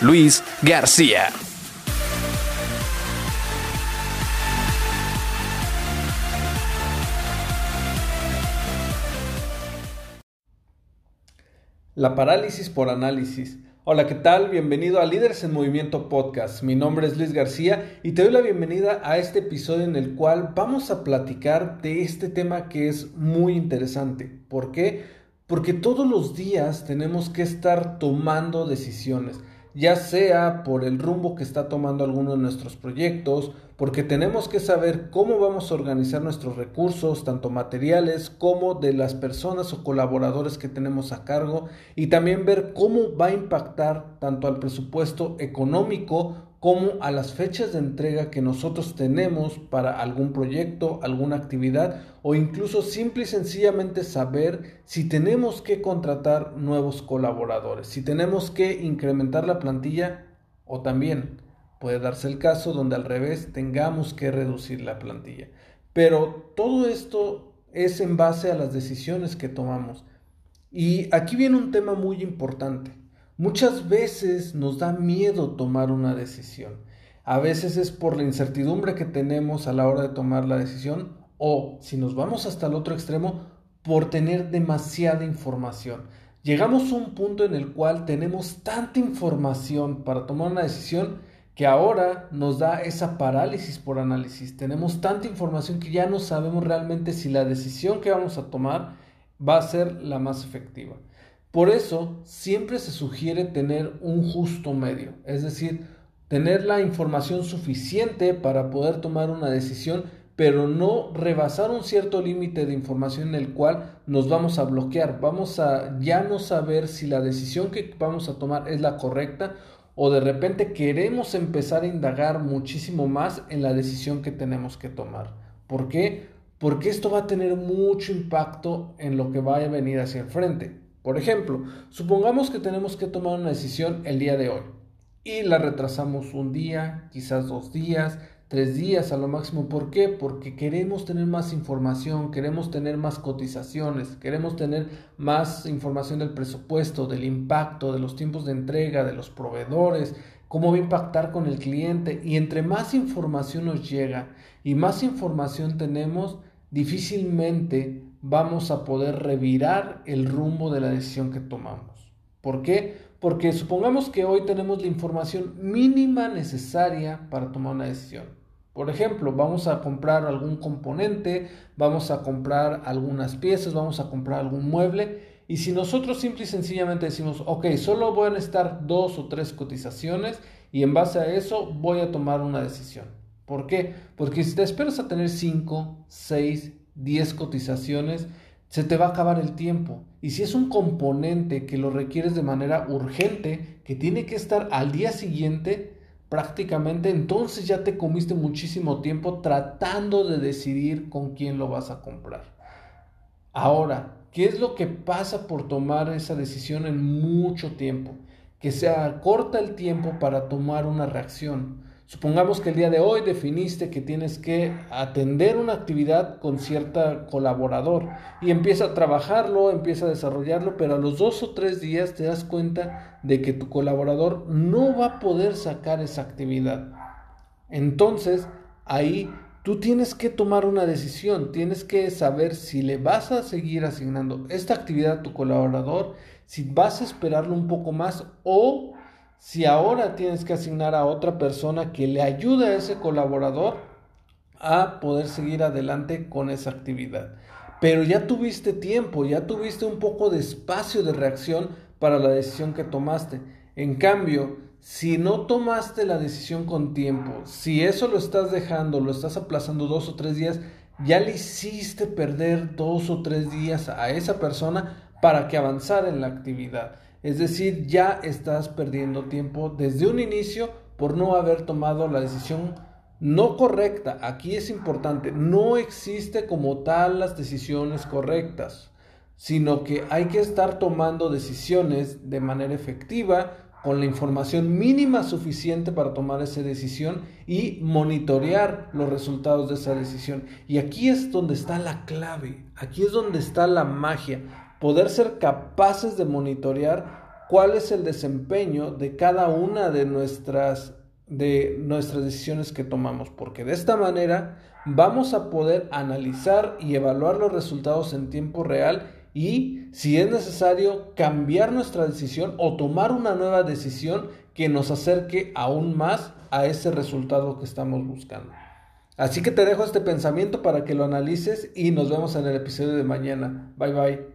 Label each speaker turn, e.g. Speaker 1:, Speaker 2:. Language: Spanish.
Speaker 1: Luis García.
Speaker 2: La parálisis por análisis. Hola, ¿qué tal? Bienvenido a Líderes en Movimiento Podcast. Mi nombre es Luis García y te doy la bienvenida a este episodio en el cual vamos a platicar de este tema que es muy interesante. ¿Por qué? Porque todos los días tenemos que estar tomando decisiones ya sea por el rumbo que está tomando alguno de nuestros proyectos, porque tenemos que saber cómo vamos a organizar nuestros recursos, tanto materiales como de las personas o colaboradores que tenemos a cargo, y también ver cómo va a impactar tanto al presupuesto económico como a las fechas de entrega que nosotros tenemos para algún proyecto, alguna actividad o incluso simple y sencillamente saber si tenemos que contratar nuevos colaboradores, si tenemos que incrementar la plantilla o también puede darse el caso donde al revés tengamos que reducir la plantilla. Pero todo esto es en base a las decisiones que tomamos. Y aquí viene un tema muy importante. Muchas veces nos da miedo tomar una decisión. A veces es por la incertidumbre que tenemos a la hora de tomar la decisión o, si nos vamos hasta el otro extremo, por tener demasiada información. Llegamos a un punto en el cual tenemos tanta información para tomar una decisión que ahora nos da esa parálisis por análisis. Tenemos tanta información que ya no sabemos realmente si la decisión que vamos a tomar va a ser la más efectiva. Por eso siempre se sugiere tener un justo medio, es decir, tener la información suficiente para poder tomar una decisión, pero no rebasar un cierto límite de información en el cual nos vamos a bloquear, vamos a ya no saber si la decisión que vamos a tomar es la correcta o de repente queremos empezar a indagar muchísimo más en la decisión que tenemos que tomar. ¿Por qué? Porque esto va a tener mucho impacto en lo que vaya a venir hacia el frente. Por ejemplo, supongamos que tenemos que tomar una decisión el día de hoy y la retrasamos un día, quizás dos días, tres días a lo máximo. ¿Por qué? Porque queremos tener más información, queremos tener más cotizaciones, queremos tener más información del presupuesto, del impacto, de los tiempos de entrega, de los proveedores, cómo va a impactar con el cliente. Y entre más información nos llega y más información tenemos, difícilmente vamos a poder revirar el rumbo de la decisión que tomamos. ¿Por qué? Porque supongamos que hoy tenemos la información mínima necesaria para tomar una decisión. Por ejemplo, vamos a comprar algún componente, vamos a comprar algunas piezas, vamos a comprar algún mueble. Y si nosotros simple y sencillamente decimos, ok, solo voy a necesitar dos o tres cotizaciones y en base a eso voy a tomar una decisión. ¿Por qué? Porque si te esperas a tener cinco, seis, 10 cotizaciones, se te va a acabar el tiempo. Y si es un componente que lo requieres de manera urgente, que tiene que estar al día siguiente, prácticamente, entonces ya te comiste muchísimo tiempo tratando de decidir con quién lo vas a comprar. Ahora, ¿qué es lo que pasa por tomar esa decisión en mucho tiempo? Que se acorta el tiempo para tomar una reacción. Supongamos que el día de hoy definiste que tienes que atender una actividad con cierta colaborador y empieza a trabajarlo, empieza a desarrollarlo, pero a los dos o tres días te das cuenta de que tu colaborador no va a poder sacar esa actividad. Entonces, ahí tú tienes que tomar una decisión, tienes que saber si le vas a seguir asignando esta actividad a tu colaborador, si vas a esperarlo un poco más o si ahora tienes que asignar a otra persona que le ayude a ese colaborador a poder seguir adelante con esa actividad. Pero ya tuviste tiempo, ya tuviste un poco de espacio de reacción para la decisión que tomaste. En cambio, si no tomaste la decisión con tiempo, si eso lo estás dejando, lo estás aplazando dos o tres días, ya le hiciste perder dos o tres días a esa persona para que avanzara en la actividad. Es decir, ya estás perdiendo tiempo desde un inicio por no haber tomado la decisión no correcta. Aquí es importante, no existe como tal las decisiones correctas, sino que hay que estar tomando decisiones de manera efectiva con la información mínima suficiente para tomar esa decisión y monitorear los resultados de esa decisión. Y aquí es donde está la clave, aquí es donde está la magia, poder ser capaces de monitorear cuál es el desempeño de cada una de nuestras de nuestras decisiones que tomamos, porque de esta manera vamos a poder analizar y evaluar los resultados en tiempo real y si es necesario cambiar nuestra decisión o tomar una nueva decisión que nos acerque aún más a ese resultado que estamos buscando. Así que te dejo este pensamiento para que lo analices y nos vemos en el episodio de mañana. Bye bye.